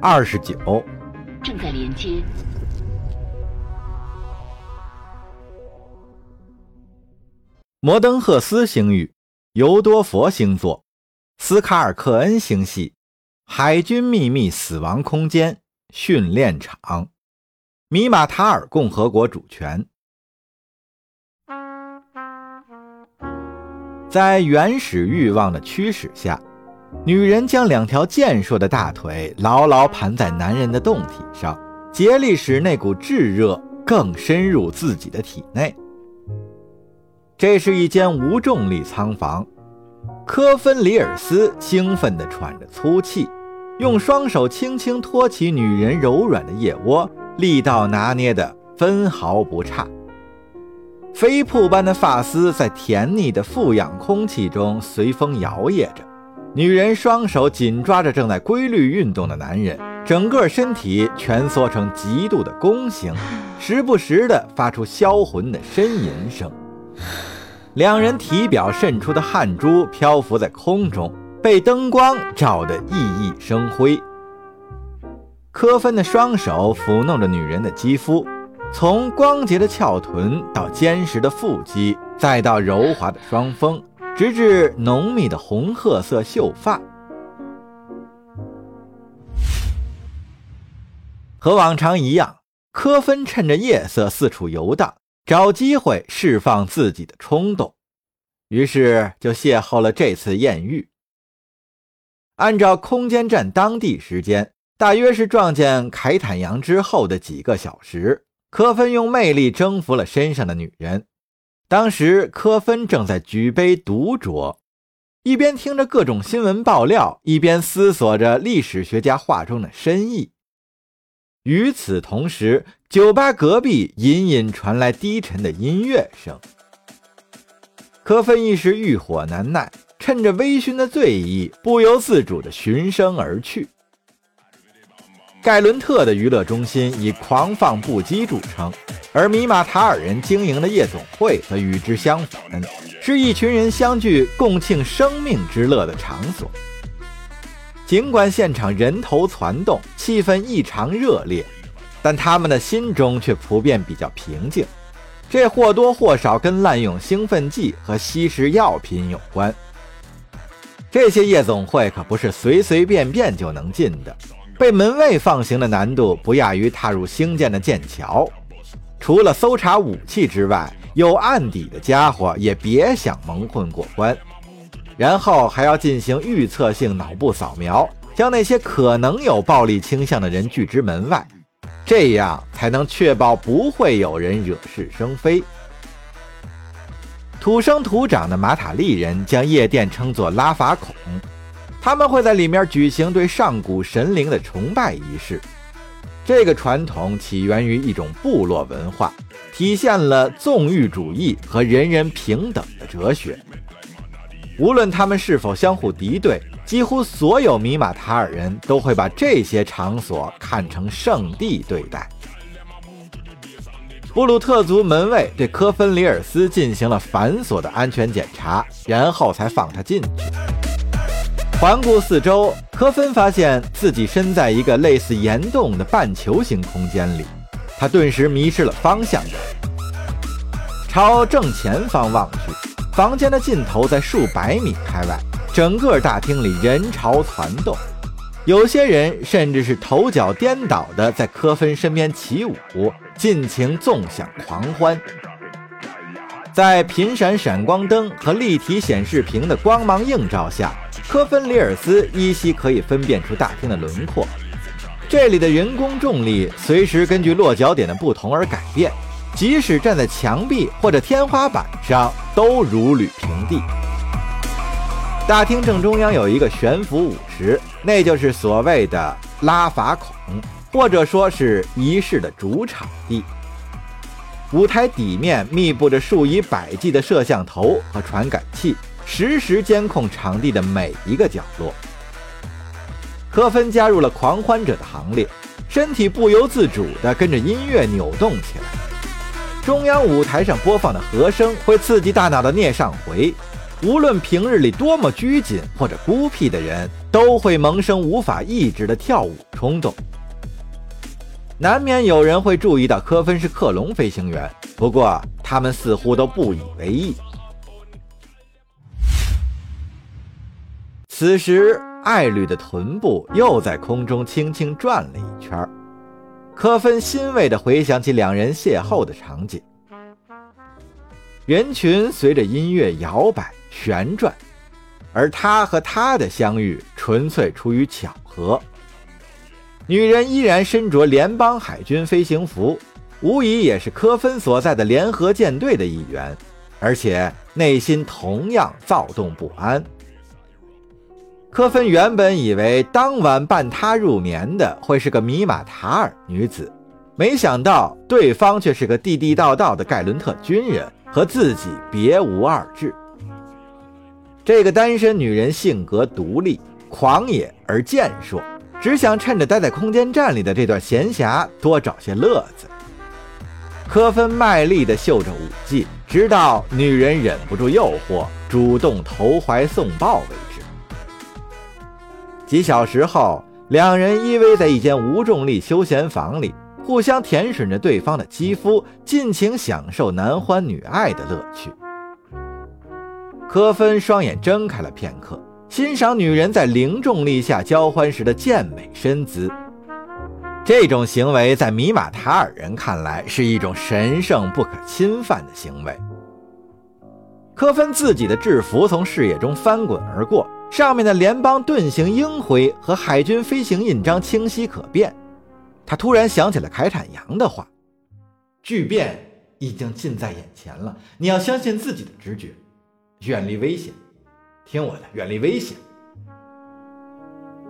二十九，正在连接。摩登赫斯星域，尤多佛星座，斯卡尔克恩星系，海军秘密死亡空间训练场，米马塔尔共和国主权。在原始欲望的驱使下，女人将两条健硕的大腿牢牢盘在男人的胴体上，竭力使那股炙热更深入自己的体内。这是一间无重力仓房，科芬里尔斯兴奋地喘着粗气，用双手轻轻托起女人柔软的腋窝，力道拿捏得分毫不差。飞瀑般的发丝在甜腻的富氧空气中随风摇曳着，女人双手紧抓着正在规律运动的男人，整个身体蜷缩成极度的弓形，时不时地发出销魂的呻吟声。两人体表渗出的汗珠漂浮在空中，被灯光照得熠熠生辉。科芬的双手抚弄着女人的肌肤。从光洁的翘臀到坚实的腹肌，再到柔滑的双峰，直至浓密的红褐色秀发。和往常一样，科芬趁着夜色四处游荡，找机会释放自己的冲动，于是就邂逅了这次艳遇。按照空间站当地时间，大约是撞见凯坦阳之后的几个小时。科芬用魅力征服了身上的女人。当时，科芬正在举杯独酌，一边听着各种新闻爆料，一边思索着历史学家话中的深意。与此同时，酒吧隔壁隐隐传来低沉的音乐声。科芬一时欲火难耐，趁着微醺的醉意，不由自主地循声而去。盖伦特的娱乐中心以狂放不羁著称，而米马塔尔人经营的夜总会则与之相反，是一群人相聚共庆生命之乐的场所。尽管现场人头攒动，气氛异常热烈，但他们的心中却普遍比较平静。这或多或少跟滥用兴奋剂和吸食药品有关。这些夜总会可不是随随便便就能进的。被门卫放行的难度不亚于踏入兴建的剑桥，除了搜查武器之外，有案底的家伙也别想蒙混过关。然后还要进行预测性脑部扫描，将那些可能有暴力倾向的人拒之门外，这样才能确保不会有人惹是生非。土生土长的马塔利人将夜店称作拉法孔。他们会在里面举行对上古神灵的崇拜仪式。这个传统起源于一种部落文化，体现了纵欲主义和人人平等的哲学。无论他们是否相互敌对，几乎所有米马塔尔人都会把这些场所看成圣地对待。布鲁特族门卫对科芬里尔斯进行了繁琐的安全检查，然后才放他进去。环顾四周，科芬发现自己身在一个类似岩洞的半球形空间里，他顿时迷失了方向。朝正前方望去，房间的尽头在数百米开外，整个大厅里人潮攒动，有些人甚至是头脚颠倒的在科芬身边起舞，尽情纵享狂欢。在频闪闪光灯和立体显示屏的光芒映照下。科芬里尔斯依稀可以分辨出大厅的轮廓，这里的人工重力随时根据落脚点的不同而改变，即使站在墙壁或者天花板上都如履平地。大厅正中央有一个悬浮舞池，那就是所谓的拉法孔，或者说是仪式的主场地。舞台底面密布着数以百计的摄像头和传感器。实时监控场地的每一个角落。科芬加入了狂欢者的行列，身体不由自主地跟着音乐扭动起来。中央舞台上播放的和声会刺激大脑的颞上回，无论平日里多么拘谨或者孤僻的人，都会萌生无法抑制的跳舞冲动。难免有人会注意到科芬是克隆飞行员，不过他们似乎都不以为意。此时，艾吕的臀部又在空中轻轻转了一圈。科芬欣慰地回想起两人邂逅的场景，人群随着音乐摇摆旋转，而他和她的相遇纯粹出于巧合。女人依然身着联邦海军飞行服，无疑也是科芬所在的联合舰队的一员，而且内心同样躁动不安。科芬原本以为当晚伴他入眠的会是个米马塔尔女子，没想到对方却是个地地道道的盖伦特军人，和自己别无二致。这个单身女人性格独立、狂野而健硕。只想趁着待在空间站里的这段闲暇多找些乐子。科芬卖力地秀着武技，直到女人忍不住诱惑，主动投怀送抱为止。几小时后，两人依偎在一间无重力休闲房里，互相舔吮着对方的肌肤，尽情享受男欢女爱的乐趣。科芬双眼睁开了片刻。欣赏女人在零重力下交欢时的健美身姿，这种行为在米马塔尔人看来是一种神圣不可侵犯的行为。科芬自己的制服从视野中翻滚而过，上面的联邦盾形鹰徽和海军飞行印章清晰可辨。他突然想起了凯坦扬的话：“巨变已经近在眼前了，你要相信自己的直觉，远离危险。”听我的，远离危险。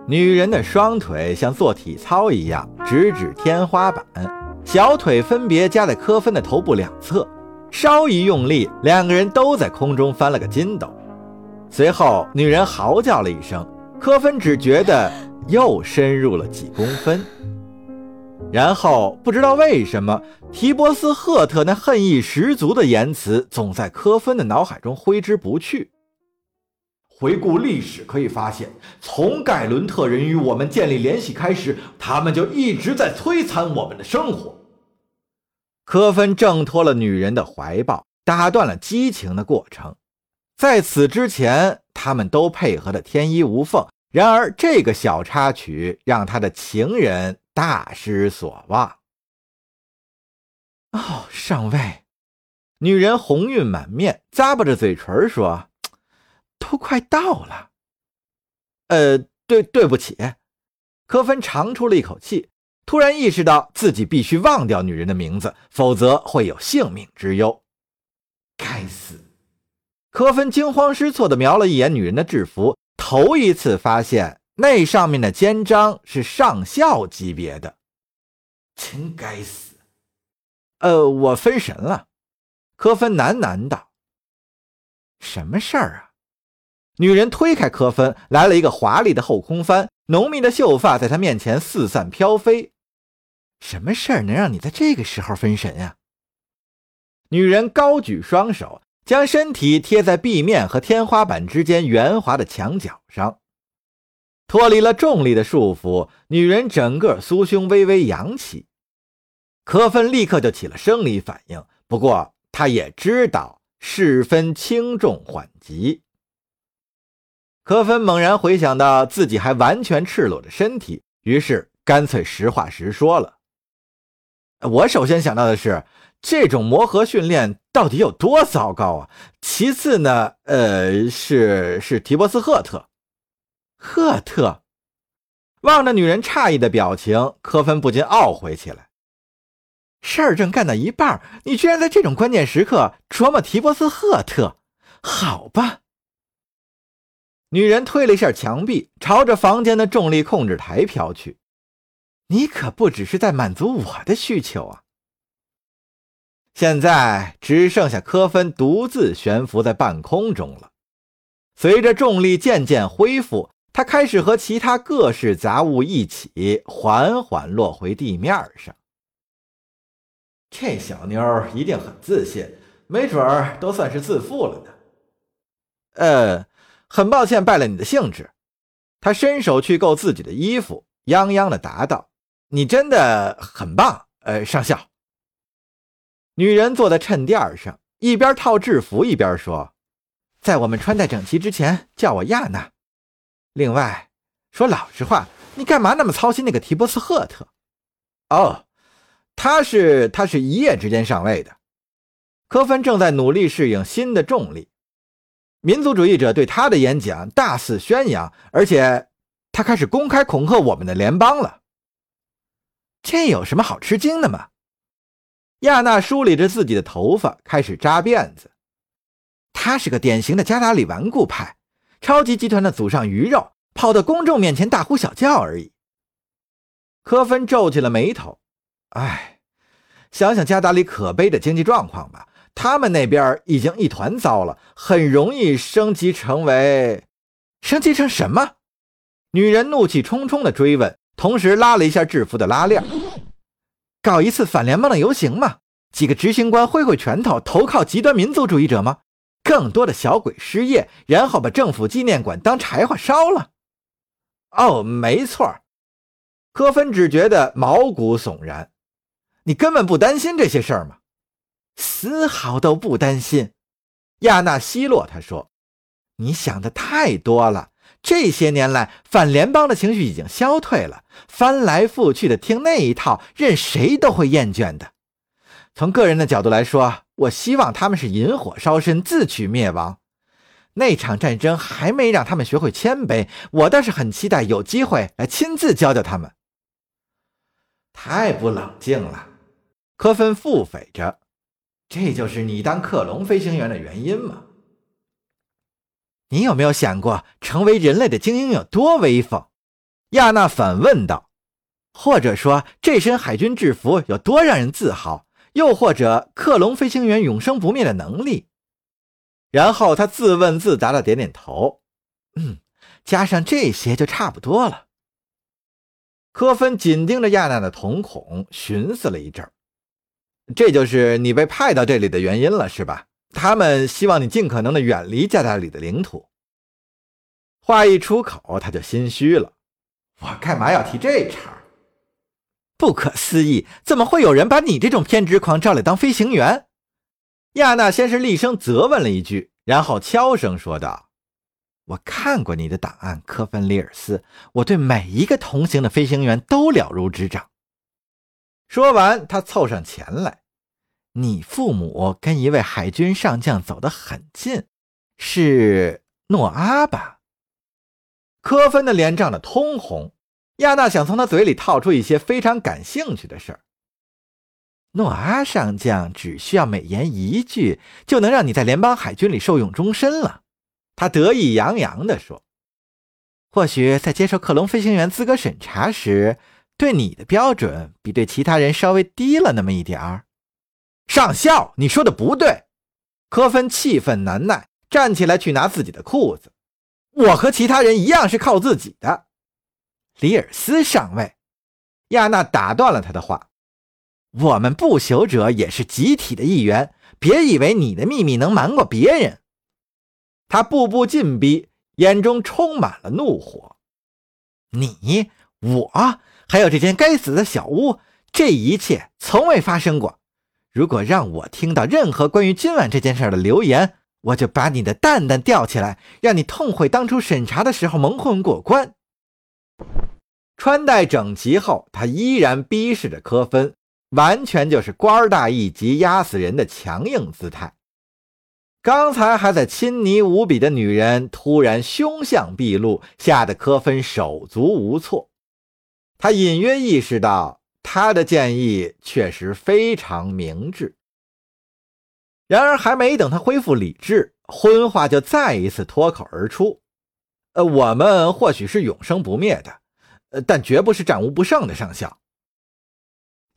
女人的双腿像做体操一样直指天花板，小腿分别夹在科芬的头部两侧，稍一用力，两个人都在空中翻了个筋斗。随后，女人嚎叫了一声，科芬只觉得又深入了几公分。然后，不知道为什么，提波斯赫特那恨意十足的言辞总在科芬的脑海中挥之不去。回顾历史，可以发现，从盖伦特人与我们建立联系开始，他们就一直在摧残我们的生活。科芬挣脱了女人的怀抱，打断了激情的过程。在此之前，他们都配合的天衣无缝。然而，这个小插曲让他的情人大失所望。哦，上尉，女人红晕满面，咂巴着嘴唇说。都快到了，呃，对，对不起。科芬长出了一口气，突然意识到自己必须忘掉女人的名字，否则会有性命之忧。该死！科芬惊慌失措地瞄了一眼女人的制服，头一次发现那上面的肩章是上校级别的。真该死！呃，我分神了。科芬喃喃道：“什么事儿啊？”女人推开科芬，来了一个华丽的后空翻，浓密的秀发在她面前四散飘飞。什么事儿能让你在这个时候分神呀？女人高举双手，将身体贴在壁面和天花板之间圆滑的墙角上，脱离了重力的束缚，女人整个酥胸微微扬起。科芬立刻就起了生理反应，不过他也知道事分轻重缓急。科芬猛然回想到自己还完全赤裸着身体，于是干脆实话实说了。我首先想到的是，这种磨合训练到底有多糟糕啊？其次呢，呃，是是提波斯赫特，赫特。望着女人诧异的表情，科芬不禁懊悔起来。事儿正干到一半，你居然在这种关键时刻琢磨提波斯赫特？好吧。女人推了一下墙壁，朝着房间的重力控制台飘去。你可不只是在满足我的需求啊！现在只剩下科芬独自悬浮在半空中了。随着重力渐渐恢复，他开始和其他各式杂物一起缓缓落回地面上。这小妞一定很自信，没准儿都算是自负了呢。呃，很抱歉败了你的兴致。他伸手去够自己的衣服，泱泱的答道：“你真的很棒，呃，上校。”女人坐在衬垫上，一边套制服一边说：“在我们穿戴整齐之前，叫我亚娜。另外，说老实话，你干嘛那么操心那个提波斯赫特？哦，他是他是一夜之间上位的。科芬正在努力适应新的重力。民族主义者对他的演讲大肆宣扬，而且他开始公开恐吓我们的联邦了。这有什么好吃惊的吗？”亚娜梳理着自己的头发，开始扎辫子。他是个典型的加达里顽固派，超级集团的祖上鱼肉，跑到公众面前大呼小叫而已。科芬皱起了眉头，唉，想想加达里可悲的经济状况吧，他们那边已经一团糟了，很容易升级成为……升级成什么？女人怒气冲冲地追问，同时拉了一下制服的拉链。搞一次反联邦的游行吗？几个执行官挥挥拳头投靠极端民族主义者吗？更多的小鬼失业，然后把政府纪念馆当柴火烧了？哦，没错。科芬只觉得毛骨悚然。你根本不担心这些事儿吗？丝毫都不担心。亚纳奚落他说：“你想的太多了。”这些年来，反联邦的情绪已经消退了，翻来覆去的听那一套，任谁都会厌倦的。从个人的角度来说，我希望他们是引火烧身，自取灭亡。那场战争还没让他们学会谦卑，我倒是很期待有机会来亲自教教他们。太不冷静了，科芬腹诽着。这就是你当克隆飞行员的原因吗？你有没有想过，成为人类的精英有多威风？亚娜反问道。或者说，这身海军制服有多让人自豪？又或者，克隆飞行员永生不灭的能力？然后他自问自答的点点头。嗯，加上这些就差不多了。科芬紧盯着亚娜的瞳孔，寻思了一阵这就是你被派到这里的原因了，是吧？他们希望你尽可能的远离加达里的领土。话一出口，他就心虚了。我干嘛要提这茬？不可思议，怎么会有人把你这种偏执狂招来当飞行员？亚娜先是厉声责问了一句，然后悄声说道：“我看过你的档案，科芬·里尔斯。我对每一个同行的飞行员都了如指掌。”说完，他凑上前来。你父母跟一位海军上将走得很近，是诺阿吧？科芬的脸涨得通红。亚娜想从他嘴里套出一些非常感兴趣的事儿。诺阿上将只需要美言一句，就能让你在联邦海军里受用终身了。他得意洋洋地说：“或许在接受克隆飞行员资格审查时，对你的标准比对其他人稍微低了那么一点儿。”上校，你说的不对！科芬气愤难耐，站起来去拿自己的裤子。我和其他人一样是靠自己的。里尔斯上尉，亚娜打断了他的话：“我们不朽者也是集体的一员，别以为你的秘密能瞒过别人。”他步步进逼，眼中充满了怒火。你、我，还有这间该死的小屋，这一切从未发生过。如果让我听到任何关于今晚这件事的流言，我就把你的蛋蛋吊起来，让你痛悔当初审查的时候蒙混过关。穿戴整齐后，他依然逼视着科芬，完全就是官大一级压死人的强硬姿态。刚才还在亲昵无比的女人，突然凶相毕露，吓得科芬手足无措。他隐约意识到。他的建议确实非常明智，然而还没等他恢复理智，荤话就再一次脱口而出：“呃，我们或许是永生不灭的，呃，但绝不是战无不胜的上校。”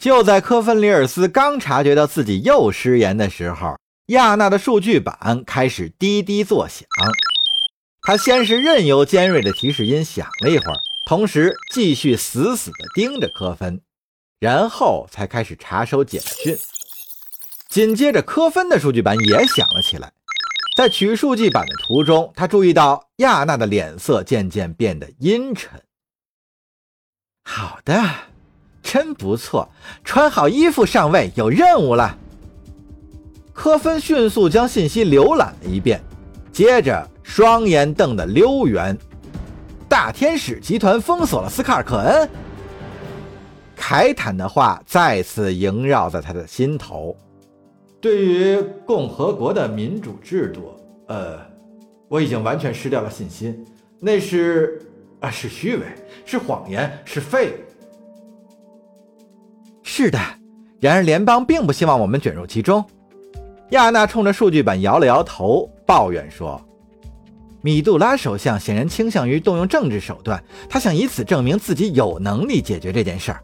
就在科芬里尔斯刚察觉到自己又失言的时候，亚娜的数据板开始滴滴作响。他先是任由尖锐的提示音响了一会儿，同时继续死死地盯着科芬。然后才开始查收简讯，紧接着科芬的数据板也响了起来。在取数据板的途中，他注意到亚娜的脸色渐渐变得阴沉。好的，真不错，穿好衣服，上位，有任务了。科芬迅速将信息浏览了一遍，接着双眼瞪得溜圆。大天使集团封锁了斯卡尔克恩。凯坦的话再次萦绕在他的心头。对于共和国的民主制度，呃，我已经完全失掉了信心。那是啊，是虚伪，是谎言，是废物。是的，然而联邦并不希望我们卷入其中。亚娜冲着数据板摇了摇头，抱怨说：“米杜拉首相显然倾向于动用政治手段，他想以此证明自己有能力解决这件事儿。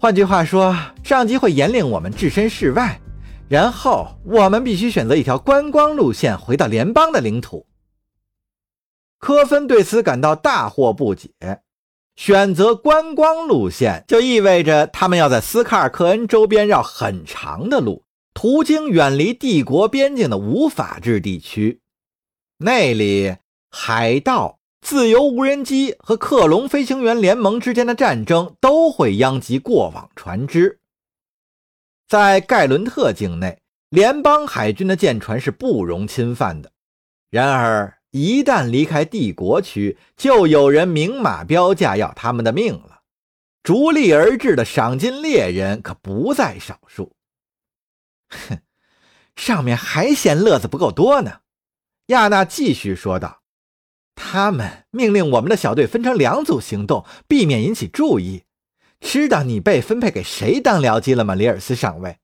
换句话说，上级会严令我们置身事外。”然后我们必须选择一条观光路线，回到联邦的领土。科芬对此感到大惑不解。选择观光路线，就意味着他们要在斯卡尔克恩周边绕很长的路，途经远离帝国边境的无法治地区。那里，海盗、自由无人机和克隆飞行员联盟之间的战争都会殃及过往船只。在盖伦特境内，联邦海军的舰船是不容侵犯的。然而，一旦离开帝国区，就有人明码标价要他们的命了。逐利而至的赏金猎人可不在少数。哼，上面还嫌乐子不够多呢。亚娜继续说道：“他们命令我们的小队分成两组行动，避免引起注意。”知道你被分配给谁当僚机了吗，里尔斯上尉？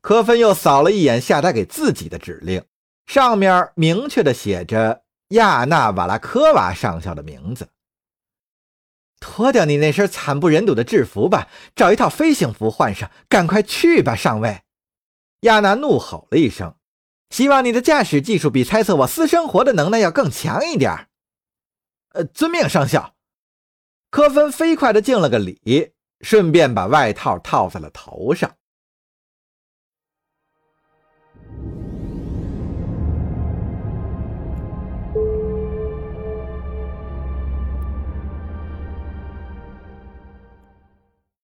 科芬又扫了一眼下达给自己的指令，上面明确的写着亚纳瓦拉科娃上校的名字。脱掉你那身惨不忍睹的制服吧，找一套飞行服换上，赶快去吧，上尉！亚娜怒吼了一声：“希望你的驾驶技术比猜测我私生活的能耐要更强一点。”呃，遵命，上校。科芬飞快的敬了个礼，顺便把外套套在了头上。